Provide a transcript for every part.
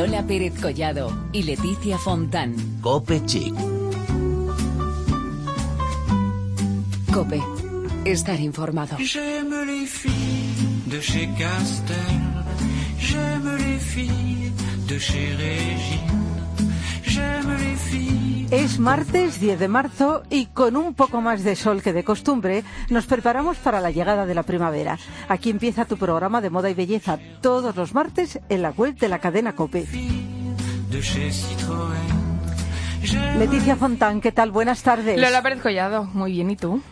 Lola Pérez Collado y Leticia Fontán. Cope Chic. Cope. Estar informado. J'aime les filles de chez Castel. J'aime les filles de chez Régine. J'aime les filles. Es martes 10 de marzo y con un poco más de sol que de costumbre nos preparamos para la llegada de la primavera. Aquí empieza tu programa de moda y belleza todos los martes en la web de la cadena Cope. Leticia Fontán, ¿qué tal? Buenas tardes. Lola Pérez Collado, muy bien, ¿y tú?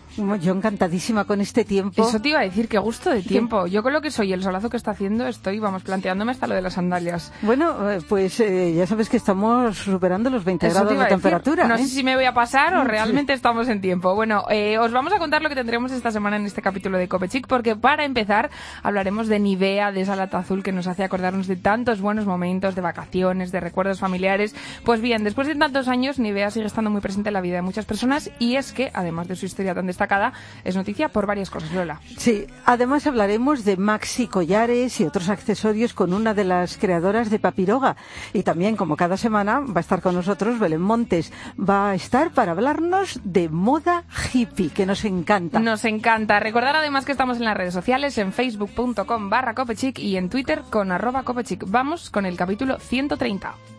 Yo encantadísima con este tiempo. Eso te iba a decir, qué gusto de tiempo. Yo con lo que soy, el solazo que está haciendo, estoy, vamos, planteándome hasta lo de las sandalias. Bueno, eh, pues eh, ya sabes que estamos superando los 20 Eso grados de temperatura. No ¿eh? sé si me voy a pasar o realmente estamos en tiempo. Bueno, eh, os vamos a contar lo que tendremos esta semana en este capítulo de Copechic, porque para empezar hablaremos de Nivea, de esa lata azul que nos hace acordarnos de tantos buenos momentos, de vacaciones, de recuerdos familiares. Pues bien, después de tantos años, Nivea sigue estando muy presente en la vida de muchas personas y es que, además de su historia tan destacada, es noticia por varias cosas, Lola. Sí, además hablaremos de maxi collares y otros accesorios con una de las creadoras de Papiroga. Y también, como cada semana, va a estar con nosotros Belén Montes. Va a estar para hablarnos de moda hippie, que nos encanta. Nos encanta. Recordar además que estamos en las redes sociales, en facebook.com barra copechic y en twitter con arroba copechic. Vamos con el capítulo 130.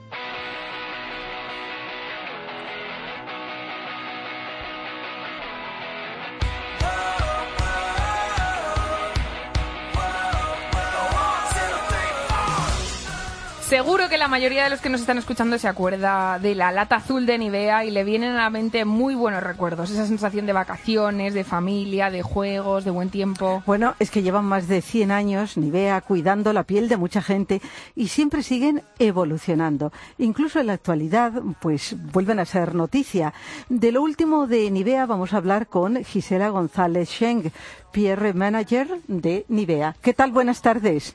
Seguro que la mayoría de los que nos están escuchando se acuerda de la lata azul de Nivea y le vienen a la mente muy buenos recuerdos. Esa sensación de vacaciones, de familia, de juegos, de buen tiempo. Bueno, es que llevan más de 100 años Nivea cuidando la piel de mucha gente y siempre siguen evolucionando. Incluso en la actualidad, pues vuelven a ser noticia. De lo último de Nivea vamos a hablar con Gisela González Scheng, PR Manager de Nivea. ¿Qué tal? Buenas tardes.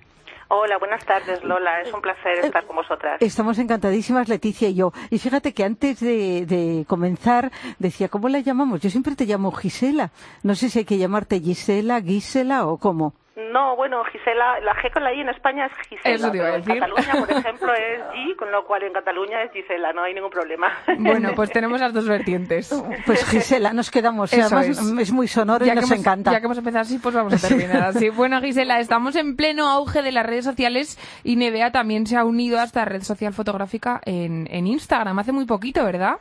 Hola, buenas tardes Lola, es un placer estar con vosotras. Estamos encantadísimas, Leticia y yo. Y fíjate que antes de, de comenzar decía, ¿cómo la llamamos? Yo siempre te llamo Gisela. No sé si hay que llamarte Gisela, Gisela o cómo. No, bueno, Gisela, la G con la I en España es Gisela, Eso te iba a pero en decir. Cataluña, por ejemplo, es G, con lo cual en Cataluña es Gisela, no hay ningún problema. Bueno, pues tenemos las dos vertientes. Pues Gisela, nos quedamos. Y Eso además es. es. muy sonoro y que nos hemos, encanta. ya que hemos empezado así, pues vamos a terminar así. Bueno, Gisela, estamos en pleno auge de las redes sociales y Nevea también se ha unido a esta red social fotográfica en, en Instagram hace muy poquito, ¿verdad?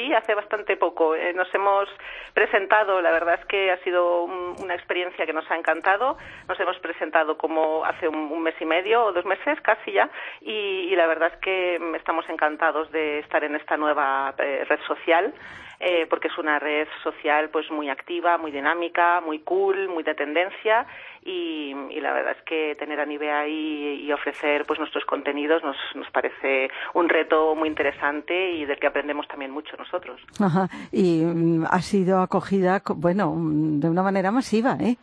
Sí, hace bastante poco. Eh, nos hemos presentado, la verdad es que ha sido un- una experiencia que nos ha encantado. Nos hemos presentado como hace un, mes y medio o dos meses casi ya y, y la verdad es que estamos encantados de estar en esta nueva eh, red social. Eh, porque es una red social pues muy activa, muy dinámica, muy cool, muy de tendencia y, la verdad es que tener a Nivea ahí y ofrecer pues nuestros contenidos nos, nos parece un reto muy interesante y del que aprendemos también mucho nosotros. Ajá. Y mm, ha sido acogida, co- bueno, mm, de una manera masiva, ¿eh?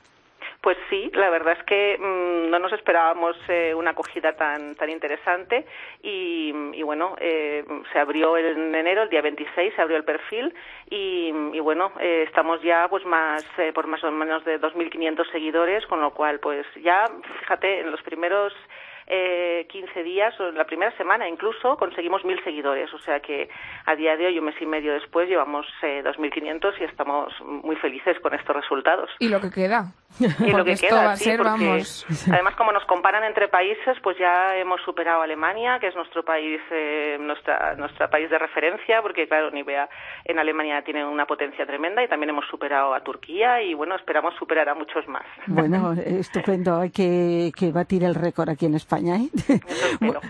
Pues sí, la verdad es que mm, no nos esperábamos eh, una acogida tan tan interesante y, y bueno, eh, se abrió en enero, el día 26, se abrió el perfil y, y bueno, eh, estamos ya pues más eh, por más o menos de 2.500 seguidores, con lo cual pues ya, fíjate, en los primeros eh, 15 días o en la primera semana incluso conseguimos 1.000 seguidores, o sea que a día de hoy, un mes y medio después, llevamos eh, 2.500 y estamos muy felices con estos resultados. Y lo que queda. Y lo que esto queda, va a sí, ser, porque vamos. además como nos comparan entre países, pues ya hemos superado a Alemania, que es nuestro país, eh, nuestra, nuestra país de referencia, porque claro, Nivea en Alemania tiene una potencia tremenda y también hemos superado a Turquía y bueno, esperamos superar a muchos más. Bueno, estupendo. Hay que, que batir el récord aquí en España. ¿Eh?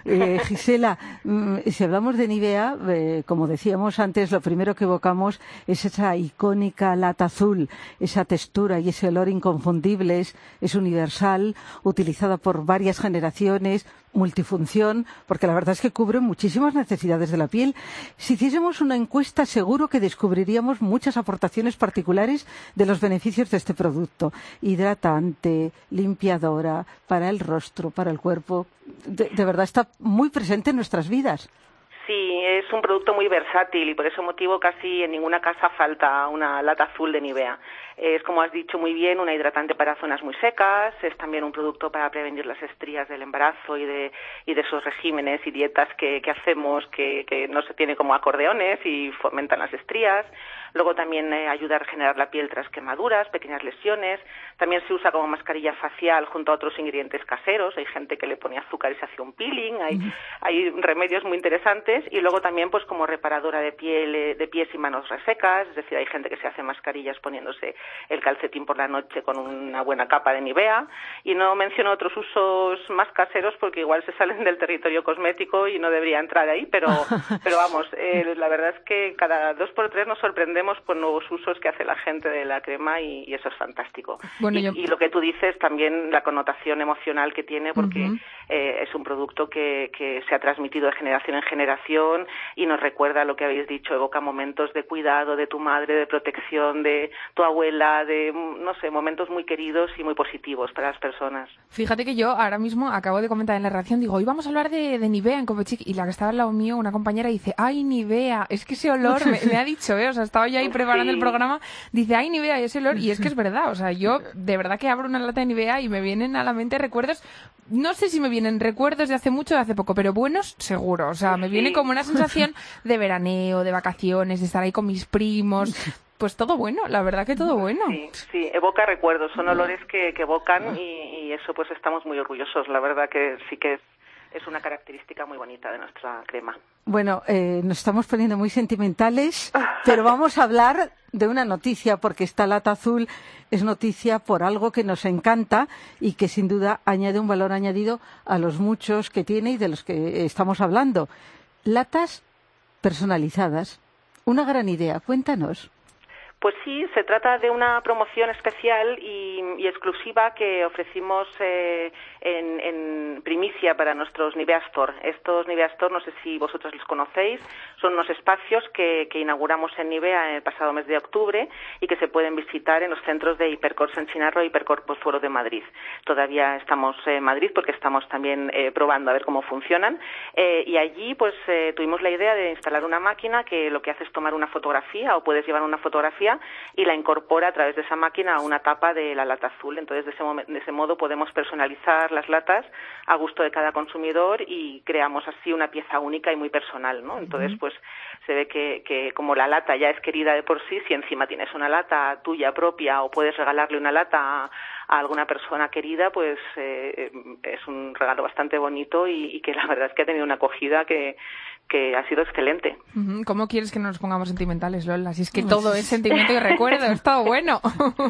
Eh, Gisela, mm, si hablamos de Nivea, eh, como decíamos antes, lo primero que evocamos es esa icónica lata azul, esa textura y ese olor inconfundibles. Es universal, utilizada por varias generaciones, multifunción, porque la verdad es que cubre muchísimas necesidades de la piel. Si hiciésemos una encuesta, seguro que descubriríamos muchas aportaciones particulares de los beneficios de este producto. Hidratante, limpiadora, para el rostro, para el cuerpo. De, verdad está muy presente en nuestras vidas. Sí, es un producto muy versátil y por ese motivo casi en ninguna casa falta una lata azul de Nivea. Es, como has dicho muy bien, una hidratante para zonas muy secas, es también un producto para prevenir las estrías del embarazo y de, y de esos regímenes y dietas que, que hacemos que, que no se tiene como acordeones y fomentan las estrías. Luego también eh, ayuda a regenerar la piel tras quemaduras, pequeñas lesiones. También se usa como mascarilla facial junto a otros ingredientes caseros. Hay gente que le pone azúcar y se hace un peeling. Hay, hay remedios muy interesantes. Y luego también pues como reparadora de piel, eh, de pies y manos resecas. Es decir, hay gente que se hace mascarillas poniéndose el calcetín por la noche con una buena capa de Nivea. Y no menciono otros usos más caseros porque igual se salen del territorio cosmético y no debería entrar ahí. Pero, pero vamos, eh, la verdad es que cada dos por tres nos sorprendemos por nuevos usos que hace la gente de la crema y, eso es fantástico. y, lo que tú dices también la connotación emocional que tiene porque eh, es un producto que, que se ha transmitido de generación en generación y nos recuerda lo que habéis dicho, evoca momentos de cuidado de tu madre, de protección de tu abuela, de no sé, momentos muy queridos y muy positivos para las personas. Fíjate que yo ahora mismo acabo de comentar en la reacción, digo, hoy vamos a hablar de, de Nivea en Copechic y la que estaba al lado mío, una compañera dice, ay Nivea, es que ese olor me, me ha dicho, ¿eh? o sea, estaba yo ahí preparando el programa, dice, ay, Nivea, y ese olor, y es que es verdad, o sea, yo de verdad que abro una lata de Nivea y me vienen a la mente recuerdos, no sé si me vienen recuerdos de hace mucho de hace poco, pero buenos seguro, o sea, me viene como una sensación de veraneo, de vacaciones, de estar ahí con mis primos, pues todo bueno, la verdad que todo bueno. Sí, sí evoca recuerdos, son olores que, que evocan y, y, eso pues estamos muy orgullosos, la verdad que sí que es una característica muy bonita de nuestra crema. Bueno, eh, nos estamos poniendo muy sentimentales, pero vamos a hablar de una noticia, porque esta lata azul es noticia por algo que nos encanta y que sin duda añade un valor añadido a los muchos que tiene y de los que estamos hablando. Latas personalizadas. Una gran idea. Cuéntanos. Pues sí, se trata de una promoción especial y, y exclusiva que ofrecimos eh, en, primicia para nuestros Nivea Store. Estos Nivea Store, no sé si vosotros los conocéis, son unos espacios que, que, inauguramos en Nivea en el pasado mes de octubre y que se pueden visitar en los centros de Hipercor San Chinarro y Hipercor Foro de Madrid. Todavía estamos en Madrid porque estamos también eh, probando a ver cómo funcionan eh, y allí pues eh, tuvimos la idea de instalar una máquina que lo que hace es tomar una fotografía o puedes llevar una fotografía y la incorpora a través de esa máquina a una tapa de la lata azul. Entonces, de ese, de ese modo podemos personalizar las latas a gusto de cada consumidor y creamos así una pieza única y muy personal, ¿no? Entonces, pues se ve que, que como la lata ya es querida de por sí, si encima tienes una lata tuya propia o puedes regalarle una lata a, a alguna persona querida, pues eh, es un regalo bastante bonito y, y, que la verdad es que ha tenido una acogida que, que ha sido excelente. ¿Cómo quieres que nos pongamos sentimentales, Lola? Si es que todo es sentimiento y recuerdo, es todo bueno.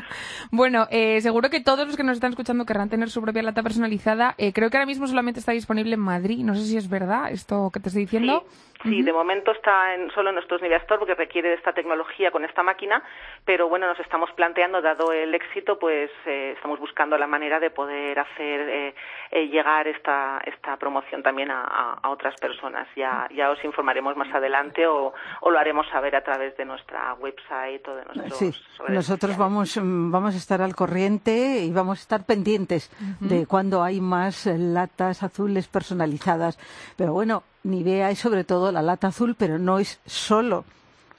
bueno, eh, seguro que todos los que nos están escuchando querrán tener su propia lata personalizada. Eh, creo que ahora mismo solamente está disponible en Madrid. No sé si es verdad esto que te estoy diciendo. Sí, sí de momento está en, solo en nuestros Nivea Store porque requiere de esta tecnología con esta máquina, pero bueno, nos estamos planteando, dado el éxito, pues eh, estamos buscando la manera de poder hacer eh, eh, llegar esta, esta promoción también a, a, a otras personas. Ya, ya os informaremos más adelante o, o, lo haremos saber a través de nuestra website o de nuestros sí, nosotros vamos, vamos a estar al corriente y vamos a estar pendientes uh -huh. de cuando hay más latas azules personalizadas. Pero bueno, Nivea es sobre todo la lata azul, pero no es solo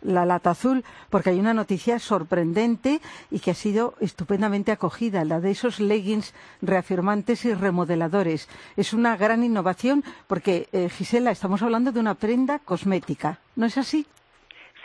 la lata azul, porque hay una noticia sorprendente y que ha sido estupendamente acogida, la de esos leggings reafirmantes y remodeladores. Es una gran innovación porque, eh, Gisela, estamos hablando de una prenda cosmética, ¿no es así?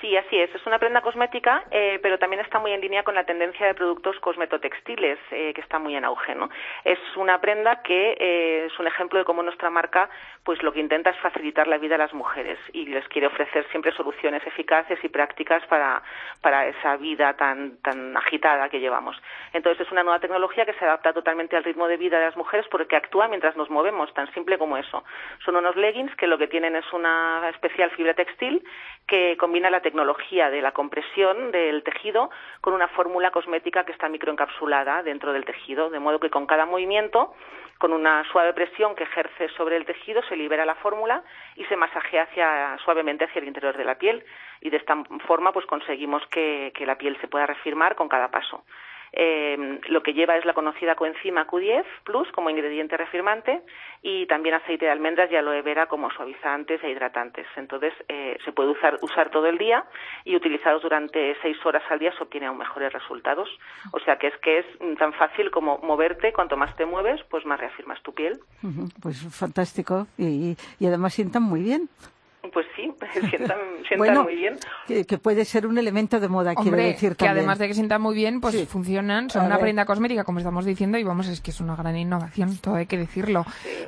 Sí, así es. Es una prenda cosmética, eh, pero también está muy en línea con la tendencia de productos cosmetotextiles, eh, que está muy en auge. ¿no? Es una prenda que eh, es un ejemplo de cómo nuestra marca pues lo que intenta es facilitar la vida a las mujeres y les quiere ofrecer siempre soluciones eficaces y prácticas para, para esa vida tan, tan agitada que llevamos. Entonces es una nueva tecnología que se adapta totalmente al ritmo de vida de las mujeres porque actúa mientras nos movemos, tan simple como eso. Son unos leggings que lo que tienen es una especial fibra textil que combina la tecnología de la compresión del tejido con una fórmula cosmética que está microencapsulada dentro del tejido, de modo que con cada movimiento, con una suave presión que ejerce sobre el tejido, se libera la fórmula y se masajea suavemente hacia el interior de la piel y de esta forma pues conseguimos que, que la piel se pueda refirmar con cada paso. Eh, lo que lleva es la conocida coenzima Q10 Plus como ingrediente reafirmante y también aceite de almendras y aloe vera como suavizantes e hidratantes. Entonces, eh, se puede usar, usar todo el día y utilizados durante seis horas al día se obtienen aún mejores resultados. O sea que es que es tan fácil como moverte, cuanto más te mueves, pues más reafirmas tu piel. Pues fantástico y, y además sientan muy bien. Pues sí, sientan, sientan muy bien. Que, puede ser un elemento de moda, quiero decir que además de que sientan muy bien, pues funcionan, son una prenda cosmética, como estamos diciendo, y vamos, es que es una gran innovación, todo hay que decirlo.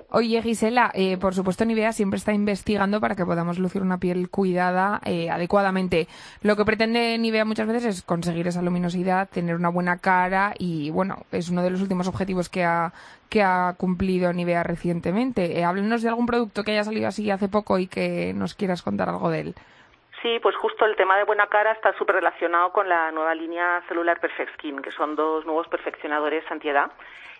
Oye, Gisela, eh, por supuesto Nivea siempre está investigando para que podamos lucir una piel cuidada eh, adecuadamente. Lo que pretende Nivea muchas veces es conseguir esa luminosidad, tener una buena cara y, bueno, es uno de los últimos objetivos que ha, que ha cumplido Nivea recientemente. Eh, háblenos de algún producto que haya salido así hace poco y que nos quieras contar algo de él. Sí, pues justo el tema de buena cara está súper relacionado con la nueva línea celular Perfect Skin, que son dos nuevos perfeccionadores antiedad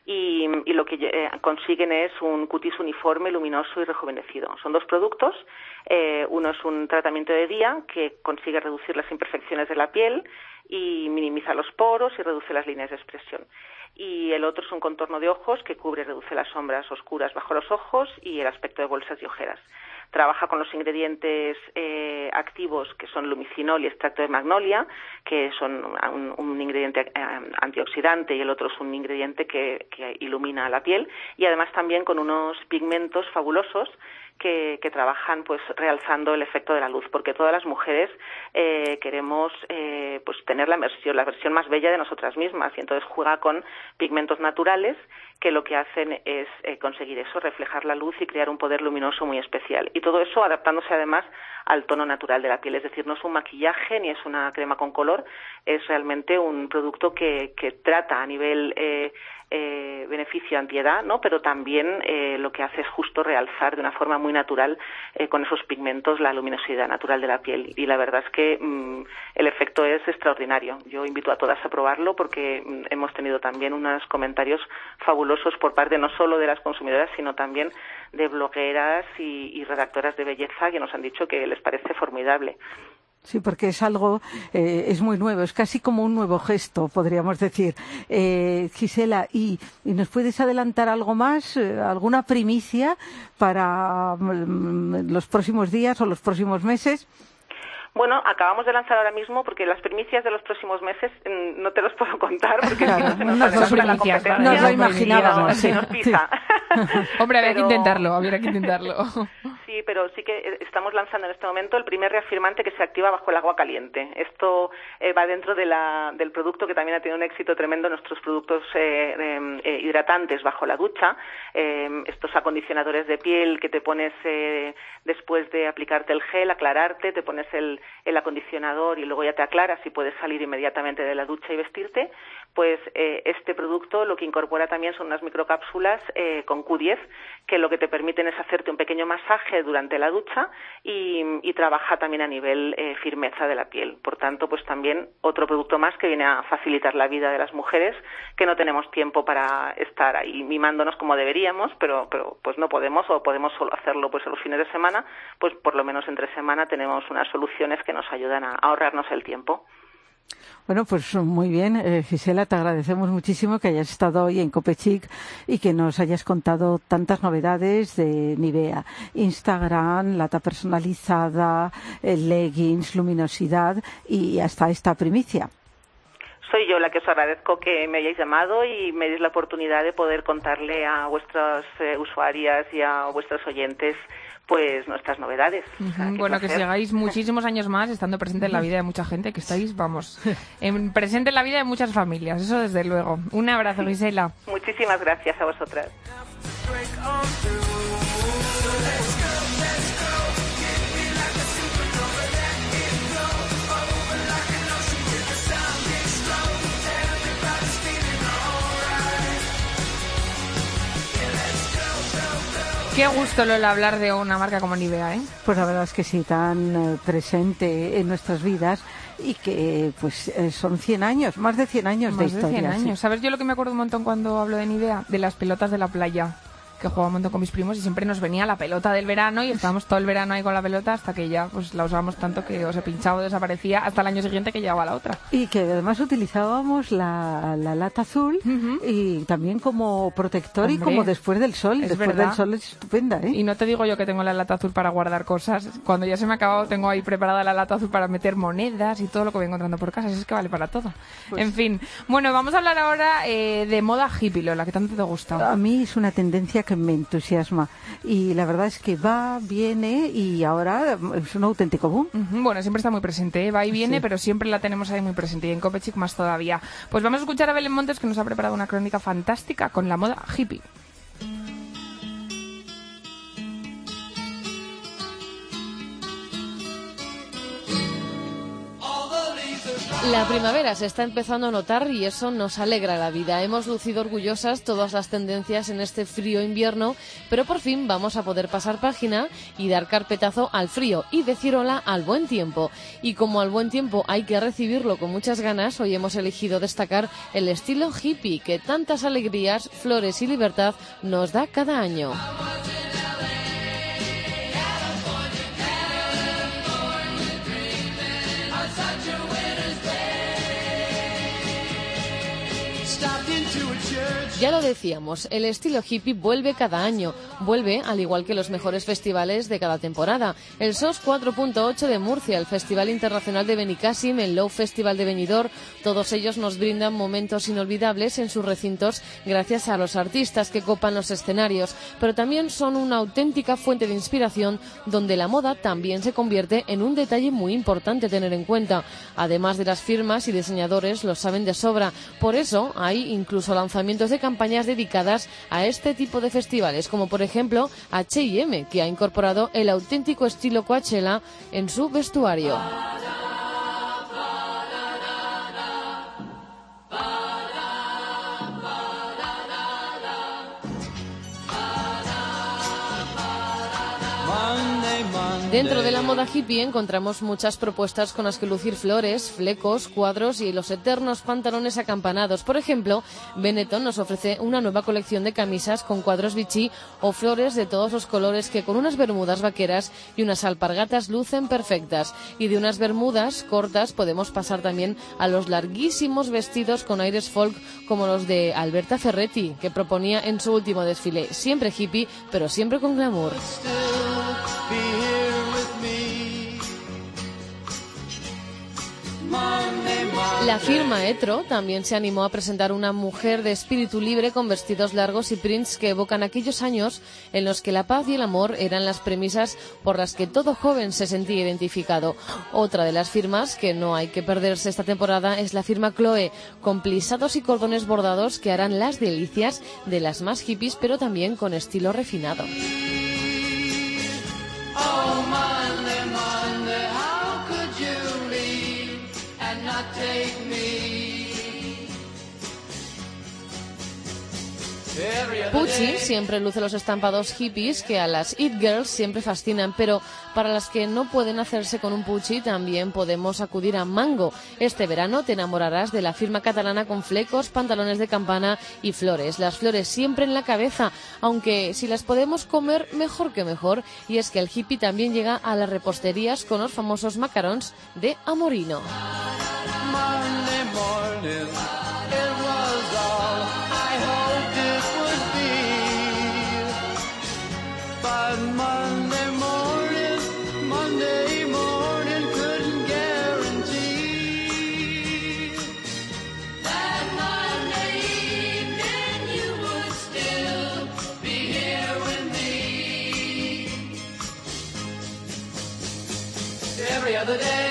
y, y lo que eh, consiguen es un cutis uniforme, luminoso y rejuvenecido. Son dos productos. Eh, uno es un tratamiento de día que consigue reducir las imperfecciones de la piel y minimiza los poros y reduce las líneas de expresión y el otro es un contorno de ojos que cubre y reduce las sombras oscuras bajo los ojos y el aspecto de bolsas y ojeras. Trabaja con los ingredientes eh, activos que son lumicinol y extracto de magnolia, que son un, ingrediente eh, antioxidante y el otro es un ingrediente que, que ilumina la piel y además también con unos pigmentos fabulosos que, trabajan pues realzando el efecto de la luz, porque todas las mujeres eh, queremos eh, pues tener la versión, la versión más bella de nosotras mismas y entonces juega con pigmentos naturales que lo que hacen es eh, conseguir eso, reflejar la luz y crear un poder luminoso muy especial. Y todo eso adaptándose además al tono natural de la piel, es decir, no es un maquillaje ni es una crema con color, es realmente un producto que, que trata a nivel eh, beneficio antiedad, ¿no? Pero también eh, lo que hace es justo realzar de una forma muy natural eh, con esos pigmentos la luminosidad natural de la piel. Y la verdad es que mm, el efecto es extraordinario. Yo invito a todas a probarlo porque mm, hemos tenido también unos comentarios fabulosos por parte no solo de las consumidoras, sino también de blogueras y, y redactoras de belleza que nos han dicho que les parece formidable. Sí, porque es algo, eh, es muy nuevo, es casi como un nuevo gesto, podríamos decir. Eh, Gisela, ¿y, nos puedes adelantar algo más, eh, alguna primicia para mm, los próximos días o los próximos meses? Bueno, acabamos de lanzar ahora mismo porque las primicias de los próximos meses mm, no te los puedo contar porque no se nos, la competencia. Nos lo imaginábamos. Sí. Nos pisa. Hombre, había que intentarlo, habría que intentarlo. Sí, pero sí que estamos lanzando en este momento el primer reafirmante que se activa bajo el agua caliente. Esto eh, va dentro de la, del producto que también ha tenido un éxito tremendo, nuestros productos eh, em, eh, hidratantes bajo la ducha, em, estos acondicionadores de piel que te pones después de aplicarte el gel, aclararte, te pones el, el acondicionador y luego ya te aclaras y puedes salir inmediatamente de la ducha y vestirte, pues este producto lo que incorpora también son unas microcápsulas con Q10 que lo que te permiten es hacerte un pequeño masaje durante la ducha y, trabaja también a nivel eh, firmeza de la piel. Por tanto, pues también otro producto más que viene a facilitar la vida de las mujeres que no tenemos tiempo para estar ahí mimándonos como deberíamos, pero, pero pues no podemos o podemos solo hacerlo pues en los fines de semana, pues por lo menos entre semana tenemos unas soluciones que nos ayudan a ahorrarnos el tiempo. Bueno, pues muy bien, eh, Gisela, te agradecemos muchísimo que hayas estado hoy en Copechic y que nos hayas contado tantas novedades de Nivea. Instagram, lata personalizada, eh, leggings, luminosidad y hasta esta primicia. Soy yo la que os agradezco que me hayáis llamado y me deis la oportunidad de poder contarle a vuestras eh, usuarias y a vuestros oyentes pues nuestras novedades. bueno, que sigáis muchísimos años más estando presente en la vida de mucha gente, que estáis, vamos, en, presente en la vida de muchas familias, eso desde luego. Un abrazo, Gisela. Muchísimas gracias a vosotras. Qué gusto Lola hablar de una marca como Nivea, ¿eh? Pues la verdad es que sí, tan eh, presente en nuestras vidas y que pues eh, son 100 años, más de 100 años de historia. de 100 años. ¿Sabes yo lo que me acuerdo un montón cuando hablo de Nivea? De las pelotas de la playa. Que jugaba un montón con mis primos y siempre nos venía la pelota del verano y estábamos todo el verano ahí con la pelota hasta que ya pues la usábamos tanto que o se pinchaba o desaparecía hasta el año siguiente que llegaba la otra. Y que además utilizábamos la, la lata azul y también como protector y Hombre, como después del sol. es después verdad. del sol es estupenda, ¿eh? Y no te digo yo que tengo la lata azul para guardar cosas. Cuando ya se me ha acabado, tengo ahí preparada la lata azul para meter monedas y todo lo que voy encontrando por casa. Así es que vale para todo. Pues En fin. Bueno, vamos a hablar ahora eh, de moda hippie, Lola, que tanto te gusta. A mí es una tendencia que me entusiasma y la verdad es que va, viene y ahora es un auténtico boom. Bueno, siempre está muy presente, ¿eh? va y viene, Sí. pero siempre la tenemos ahí muy presente y en Copechic más todavía. Pues vamos a escuchar a Belén Montes que nos ha preparado una crónica fantástica con la moda hippie. La primavera se está empezando a notar y eso nos alegra la vida. Hemos lucido orgullosas todas las tendencias en este frío invierno, pero por fin vamos a poder pasar página y dar carpetazo al frío y decir hola al buen tiempo. Y como al buen tiempo hay que recibirlo con muchas ganas, hoy hemos elegido destacar el estilo hippie que tantas alegrías, flores y libertad nos da cada año. Ya lo decíamos, el estilo hippie vuelve cada año, vuelve al igual que los mejores festivales de cada temporada. El SOS 4.8 de Murcia, el Festival Internacional de Benicassim, el Low Festival de Benidorm, todos ellos nos brindan momentos inolvidables en sus recintos gracias a los artistas que copan los escenarios, pero también son una auténtica fuente de inspiración donde la moda también se convierte en un detalle muy importante tener en cuenta. Además de las firmas y diseñadores lo saben de sobra, por eso hay incluso lanzamientos de campañas dedicadas a este tipo de festivales, como por ejemplo H&M, que ha incorporado el auténtico estilo Coachella en su vestuario. Dentro de la moda hippie encontramos muchas propuestas con las que lucir flores, flecos, cuadros y los eternos pantalones acampanados. Por ejemplo, Benetton nos ofrece una nueva colección de camisas con cuadros bichí o flores de todos los colores que con unas bermudas vaqueras y unas alpargatas lucen perfectas. Y de unas bermudas cortas podemos pasar también a los larguísimos vestidos con aires folk como los de Alberta Ferretti, que proponía en su último desfile, siempre hippie, pero siempre con glamour. La firma Etro también se animó a presentar una mujer de espíritu libre con vestidos largos y prints que evocan aquellos años en los que la paz y el amor eran las premisas por las que todo joven se sentía identificado. Otra de las firmas que no hay que perderse esta temporada es la firma Chloe, con plisados y cordones bordados que harán las delicias de las más hippies, pero también con estilo refinado. Pucci siempre luce los estampados hippies que a las It Girls siempre fascinan, pero para las que no pueden hacerse con un Pucci también podemos acudir a Mango. Este verano te enamorarás de la firma catalana con flecos, pantalones de campana y flores. Las flores siempre en la cabeza, aunque si las podemos comer mejor que mejor. Y es que el hippie también llega a las reposterías con los famosos macarons de Amorino. other day.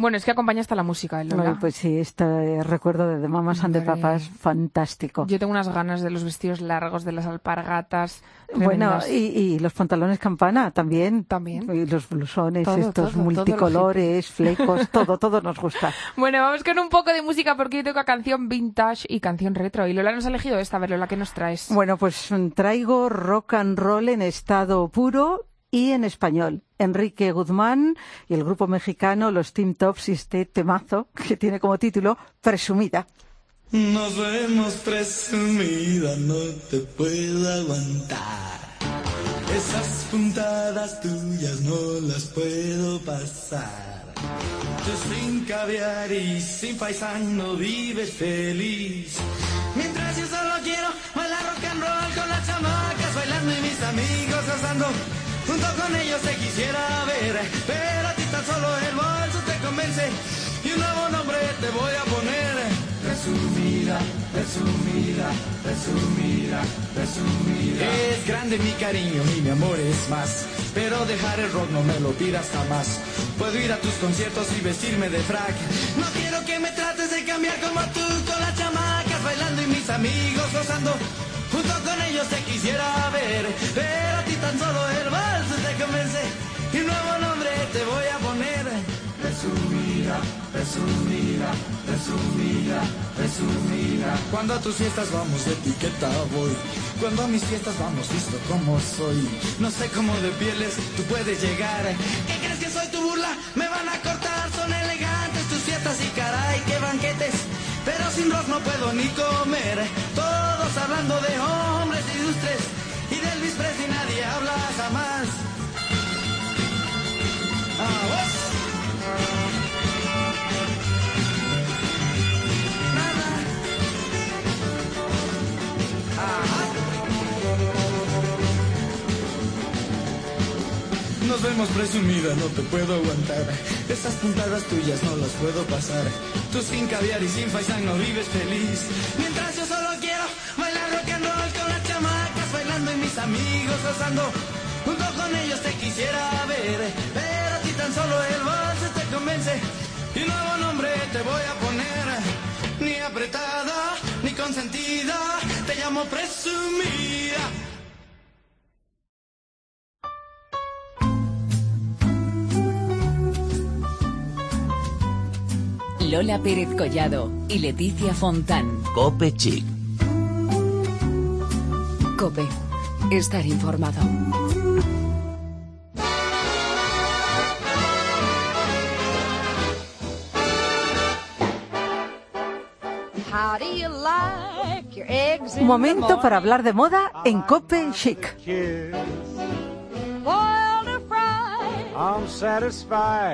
Bueno, es que acompaña hasta la música, ¿eh, Lola. Ay, pues sí, este recuerdo de The Mamas and the. Papas, fantástico. Yo tengo unas ganas de los vestidos largos, de las alpargatas. Bueno, y, y los pantalones campana también. También. Y los blusones, Todo, estos todo, todo lo multicolores, flecos, todo, todo nos gusta. Bueno, vamos con un poco de música porque yo toca canción vintage y canción retro. Y Lola nos ha elegido esta. A ver, Lola, ¿qué nos traes? Bueno, pues traigo rock and roll en estado puro y en español. Enrique Guzmán y el grupo mexicano Los Team Tops y este temazo que tiene como título Presumida. Nos vemos presumida, no te puedo aguantar. Esas puntadas tuyas no las puedo pasar. Tú sin caviar y sin paisano vives feliz. Mientras yo solo quiero bailar rock and roll con las chamacas bailando y mis amigos gozando. Junto con ellos te quisiera ver, pero a ti tan solo el bolso te convence y un nuevo nombre te voy a poner. Presumida, presumida, presumida, presumida. Es grande mi cariño y mi amor es más. Pero dejar el rock no me lo pidas jamás. Puedo ir a tus conciertos y vestirme de frac. No quiero que me trates de cambiar como tú con las chamacas bailando y mis amigos gozando. Junto con ellos te quisiera ver, pero a ti tan solo el vals te convence. Y un nuevo nombre te voy a poner. Presumida, presumida, presumida, presumida. Cuando a tus fiestas vamos de etiqueta voy. Cuando a mis fiestas vamos visto como soy. No sé cómo de pieles tú puedes llegar. ¿Qué crees que soy tu burla? Me van a cortar, son elegantes tus fiestas y caray, qué banquetes. Pero sin rock no puedo ni comer. Hablando de hombres ilustres. Y del Elvis Presley nadie habla jamás. ¿ves? Nos vemos presumida, no te puedo aguantar. Esas puntadas tuyas no las puedo pasar. Tú sin caviar y sin faisán no vives feliz. Mientras yo solo amigos gozando. Junto con ellos te quisiera ver, pero a ti tan solo el vals te convence. Y un nuevo nombre te voy a poner. Ni apretada, ni consentida, te llamo presumida. Lola Pérez Collado y Leticia Fontán. Cope Chic. Cope. Estar informado. Momento para hablar de moda en Cope Chic.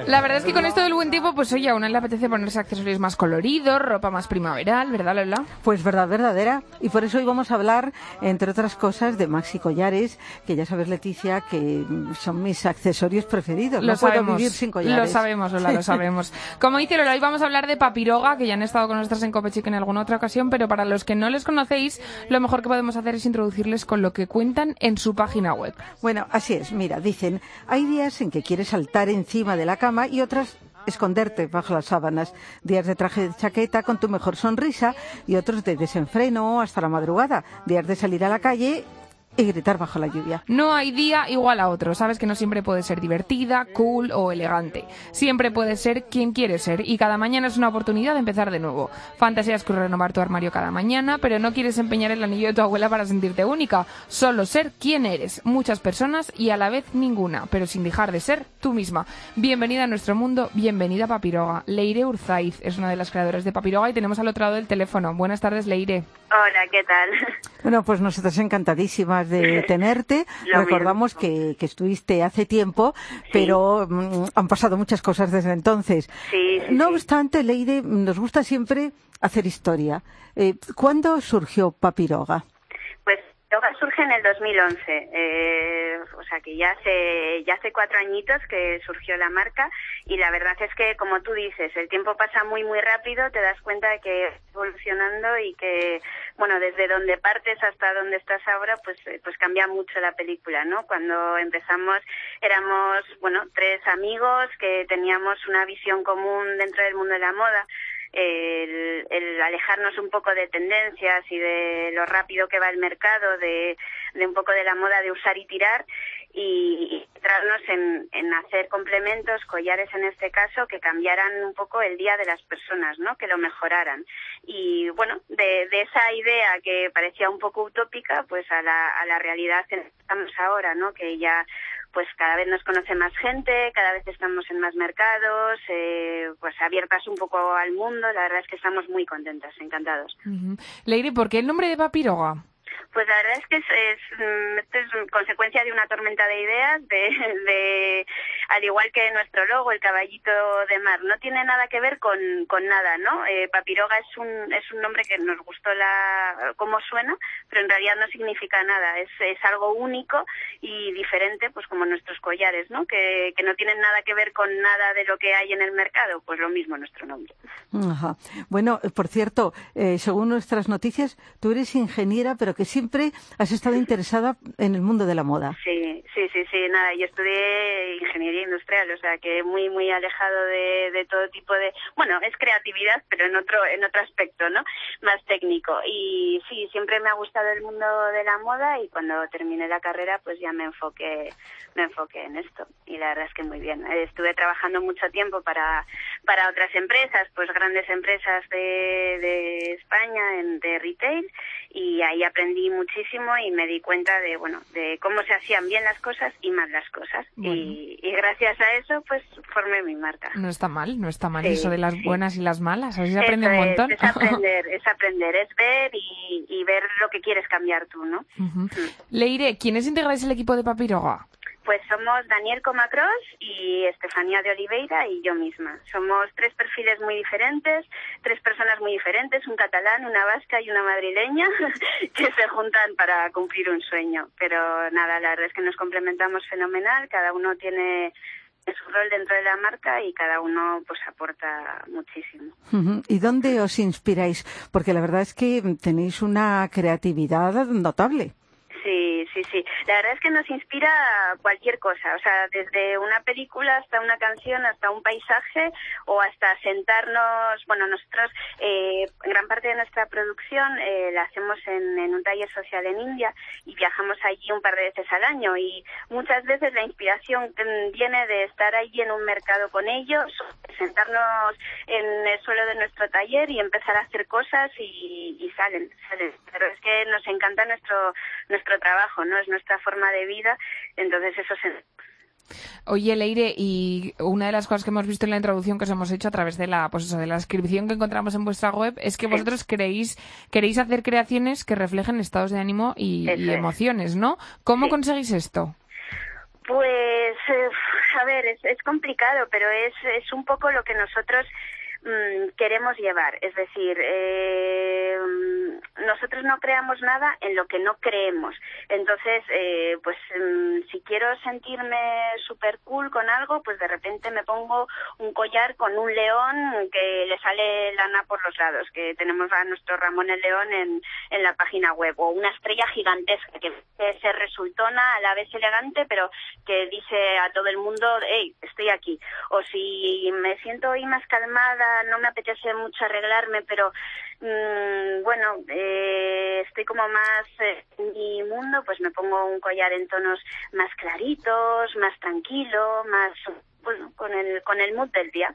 La verdad es que con esto del buen tiempo, pues oye, a una le apetece ponerse accesorios más coloridos, ropa más primaveral, ¿verdad, Lola? Pues verdad, verdadera. Y por eso hoy vamos a hablar, entre otras cosas, de maxi collares, que ya sabes, Leticia, que son mis accesorios preferidos. Lo no puedo sabemos, vivir sin collares. Lo sabemos, Lola, lo sabemos. Como dice Lola, hoy vamos a hablar de papiroga, que ya han estado con nosotras en Copechic en alguna otra ocasión, pero para los que no les conocéis, lo mejor que podemos hacer es introducirles con lo que cuentan en su página web. Bueno, así es. Mira, dicen, hay días en que quieres saltar encima de la cama y otras esconderte bajo las sábanas. Días de traje de chaqueta con tu mejor sonrisa y otros de desenfreno hasta la madrugada. Días de salir a la calle y gritar bajo la lluvia. No hay día igual a otro. Sabes que no siempre puede ser divertida, cool o elegante. Siempre puedes ser quien quieres ser y cada mañana es una oportunidad de empezar de nuevo. Fantasías con renovar tu armario cada mañana, pero no quieres empeñar el anillo de tu abuela para sentirte única. Solo ser quien eres. Muchas personas y a la vez ninguna, pero sin dejar de ser tú misma. Bienvenida a nuestro mundo, bienvenida Papiroga. Leire Urzaiz es una de las creadoras de Papiroga y tenemos al otro lado del teléfono. Buenas tardes, Leire. Hola, ¿qué tal? Bueno, pues nosotras encantadísimas de tenerte. Recordamos que, que estuviste hace tiempo, pero mm, han pasado muchas cosas desde entonces. Sí, sí, no obstante, Leire, nos gusta siempre hacer historia. Eh, ¿Cuándo surgió Papiroga? Surge en el 2011, eh, o sea que ya hace, ya hace cuatro añitos que surgió la marca y la verdad es que, como tú dices, el tiempo pasa muy, muy rápido, te das cuenta de que evolucionando y que, bueno, desde donde partes hasta donde estás ahora, pues, eh, pues cambia mucho la película, ¿no? Cuando empezamos éramos, bueno, tres amigos que teníamos una visión común dentro del mundo de la moda, el, el alejarnos un poco de tendencias y de lo rápido que va el mercado, de, de un poco de la moda de usar y tirar y, y centrarnos en, en hacer complementos, collares en este caso, que cambiaran un poco el día de las personas, ¿no? Que lo mejoraran. Y bueno, de, de esa idea que parecía un poco utópica, pues a la, a la realidad que estamos ahora, ¿no? Que ya pues cada vez nos conoce más gente, cada vez estamos en más mercados, eh, pues abiertas un poco al mundo. La verdad es que estamos muy contentas, encantados. Ujú. Leire, ¿por qué el nombre de Papiroga? Pues la verdad es que es, es, mm, esto es consecuencia de una tormenta de ideas, de, al igual que nuestro logo, el caballito de mar, no tiene nada que ver con, con nada, ¿no? Eh, papiroga es un, es un nombre que nos gustó la, cómo suena, pero en realidad no significa nada, es, es algo único y diferente, pues como nuestros collares, ¿no? Que, que no tienen nada que ver con nada de lo que hay en el mercado, pues lo mismo nuestro nombre. Ajá. Bueno, por cierto, eh, según nuestras noticias, tú eres ingeniera, pero que siempre has estado interesada en el mundo de la moda. Sí, sí, sí, sí, nada, yo estudié ingeniería industrial, o sea que muy, muy alejado de, de todo tipo de, bueno, es creatividad, pero en otro, en otro aspecto, ¿no? Más técnico. Y sí, siempre me ha gustado el mundo de la moda y cuando terminé la carrera, pues ya me enfoqué, me enfoqué en esto. Y la verdad es que muy bien. Eh, Estuve trabajando mucho tiempo para, para otras empresas, pues grandes empresas de, de España, en, de retail, y ahí aprendí muchísimo y me di cuenta de bueno de cómo se hacían bien las cosas y mal las cosas y, y gracias a eso pues formé mi marca No está mal, no está mal Sí, eso de las sí. buenas y las malas. Así se aprende un montón. es aprender es aprender es ver y, y ver lo que quieres cambiar tú no Ujú. Leire, ¿quiénes integráis el equipo de Papiroga? Pues somos Daniel Comacros y Estefanía de Oliveira y yo misma. Somos tres perfiles muy diferentes, tres personas muy diferentes, un catalán, una vasca y una madrileña, que se juntan para cumplir un sueño. Pero nada, la verdad es que nos complementamos fenomenal, cada uno tiene su rol dentro de la marca y cada uno pues aporta muchísimo. ¿Y dónde os inspiráis? Porque la verdad es que tenéis una creatividad notable. Sí, sí. La verdad es que nos inspira cualquier cosa, o sea, desde una película hasta una canción, hasta un paisaje o hasta sentarnos. Bueno, nosotros eh, gran parte de nuestra producción eh, la hacemos en, en un taller social en India y viajamos allí un par de veces al año y muchas veces la inspiración viene de estar allí en un mercado con ellos, sentarnos en el suelo de nuestro taller y empezar a hacer cosas y, y salen, salen. Pero es que nos encanta nuestro nuestro trabajo, ¿no? Es nuestra forma de vida, entonces eso se Oye, Leire, y una de las cosas que hemos visto en la introducción que os hemos hecho a través de la, pues eso, de la descripción que encontramos en vuestra web es que vosotros queréis, queréis hacer creaciones que reflejen estados de ánimo y, emociones, ¿no? ¿Cómo Sí. conseguís esto? Pues, eh, a ver, es, es complicado, pero es, es un poco lo que nosotros queremos llevar. Es decir, eh, mm, nosotros no creamos nada en lo que no creemos. Entonces, eh, pues mm, si quiero sentirme súper cool con algo, pues de repente me pongo un collar con un león que le sale lana por los lados, que tenemos a nuestro Ramón el León en, en la página web, o una estrella gigantesca que se resultona a la vez elegante, pero que dice a todo el mundo, hey, estoy aquí. O si me siento hoy más calmada, no me apetece mucho arreglarme, pero mm, bueno, eh, estoy como más eh, en mi mundo, pues me pongo un collar en tonos más claritos, más tranquilo, más, bueno, con el, con el mood del día.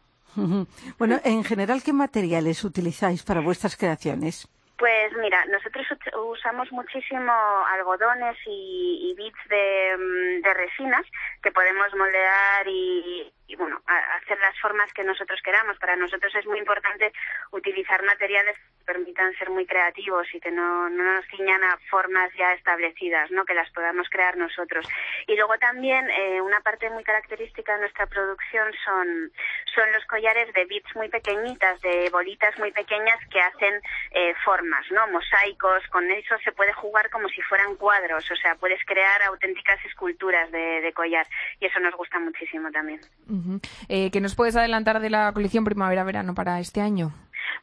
Bueno, en general, ¿qué materiales utilizáis para vuestras creaciones? Pues mira, nosotros usamos muchísimo algodones y, y bits de, mm, de resinas que podemos moldear y, y, bueno, hacer las formas que nosotros queramos. Para nosotros es muy importante utilizar materiales que permitan ser muy creativos y que no, no nos ciñan a formas ya establecidas, ¿no? que las podamos crear nosotros. Y luego también eh, una parte muy característica de nuestra producción son, son los collares de bits muy pequeñitas, de bolitas muy pequeñas que hacen eh, formas, ¿no? Mosaicos, con eso se puede jugar como si fueran cuadros, o sea, puedes crear auténticas esculturas de, de collar y eso nos gusta muchísimo también. Eh, ¿Qué nos puedes adelantar de la colección primavera-verano para este año?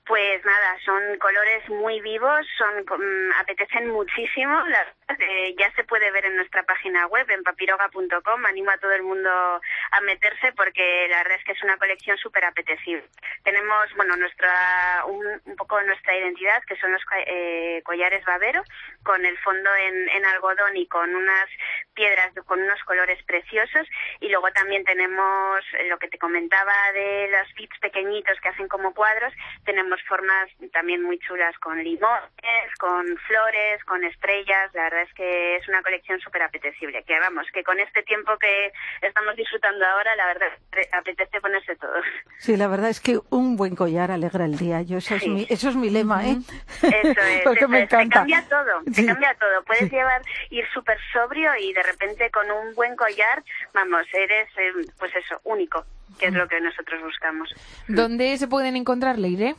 Pues nada, son colores muy vivos, son mm, apetecen muchísimo. La verdad, eh, ya se puede ver en nuestra página web, en papiroga.com. Animo a todo el mundo a meterse porque la verdad es que es una colección súper apetecible. Tenemos, bueno, nuestra un, un poco nuestra identidad, que son los eh, collares babero, con el fondo en, en algodón y con unas piedras con unos colores preciosos. Y luego también tenemos lo que te comentaba de los bits pequeñitos que hacen como cuadros. Tenemos formas también muy chulas con limones, con flores, con estrellas. Verdad es que es una colección súper apetecible. Que vamos, que con este tiempo que estamos disfrutando ahora, la verdad apetece ponerse todo. Sí, la verdad es que un buen collar alegra el día. Yo eso, es, mi, eso es mi lema, ¿eh? Eso es. Porque eso me es. encanta. Te cambia todo, te Sí. cambia todo. Puedes llevar, ir súper sobrio y de repente con un buen collar, vamos, eres, eh, pues eso, único, que es lo que nosotros buscamos. ¿Dónde se pueden encontrar, Leire?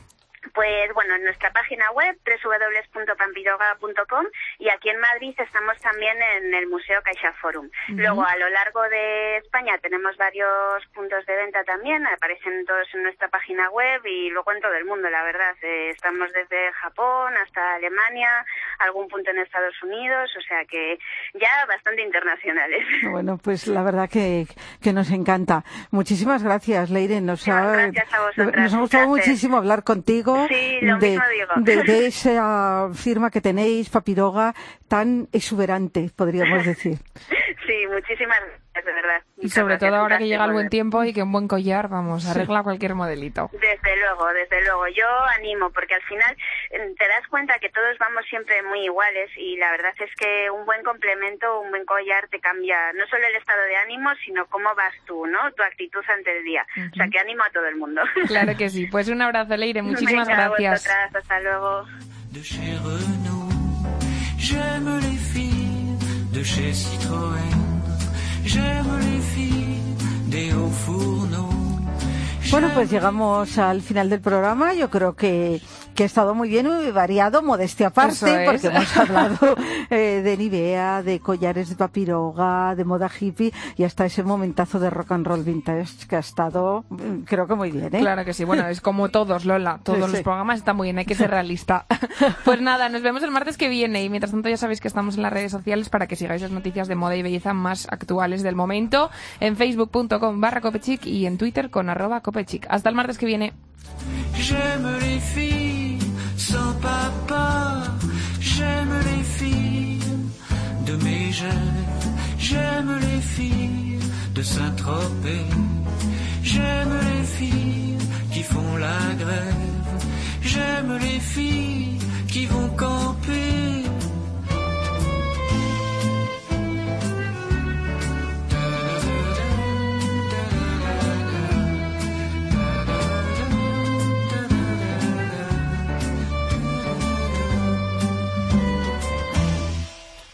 Pues bueno, en nuestra página web www.pampiroga.com y aquí en Madrid estamos también en el Museo Caixa Forum. Luego a lo largo de España tenemos varios puntos de venta también, aparecen todos en nuestra página web y luego en todo el mundo, la verdad. Eh, estamos desde Japón hasta Alemania, algún punto en Estados Unidos, o sea que ya bastante internacionales. Bueno, pues la verdad que, que nos encanta. Muchísimas gracias, Leire. Nos ha, gracias a nos ha gustado muchísimo hablar contigo Sí, lo de, mismo digo. de, de esa firma que tenéis, Papiroga, tan exuberante, podríamos decir. Sí, muchísimas gracias, de verdad. Y sobre gracias, todo ahora que llega el buen tiempo y que un buen collar, vamos, arregla cualquier modelito. Desde luego, desde luego. Yo animo porque al final eh, te das cuenta que todos vamos siempre muy iguales y la verdad es que un buen complemento, un buen collar te cambia no solo el estado de ánimo, sino cómo vas tú, ¿no? Tu actitud ante el día. O sea que animo a todo el mundo. Claro que sí. Pues un abrazo, Leire. Muchísimas Venga, gracias. vosotras, hasta luego. de chez Renault. J'aime les filles de chez Citroën. Bueno, pues llegamos al final del programa. Yo creo que, que ha estado muy bien, muy variado, modestia aparte, es. porque hemos hablado eh, de Nivea, de collares de papiroga, de moda hippie y hasta ese momentazo de rock and roll vintage que ha estado, mm, creo que muy bien, ¿eh? Claro que sí. Bueno, es como todos, Lola. Todos Sí, los sí. programas están muy bien, hay que ser realista. pues nada, nos vemos el martes que viene y mientras tanto ya sabéis que estamos en las redes sociales para que sigáis las noticias de moda y belleza más actuales del momento en facebook.com barra copechic y en twitter con arroba copechic. Hasta el martes que viene. J'aime les filles sans papa. J'aime les filles de Mégève. J'aime les filles de Saint-Tropez. J'aime les filles qui font la grève. J'aime les filles qui vont camper.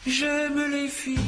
J'aime les filles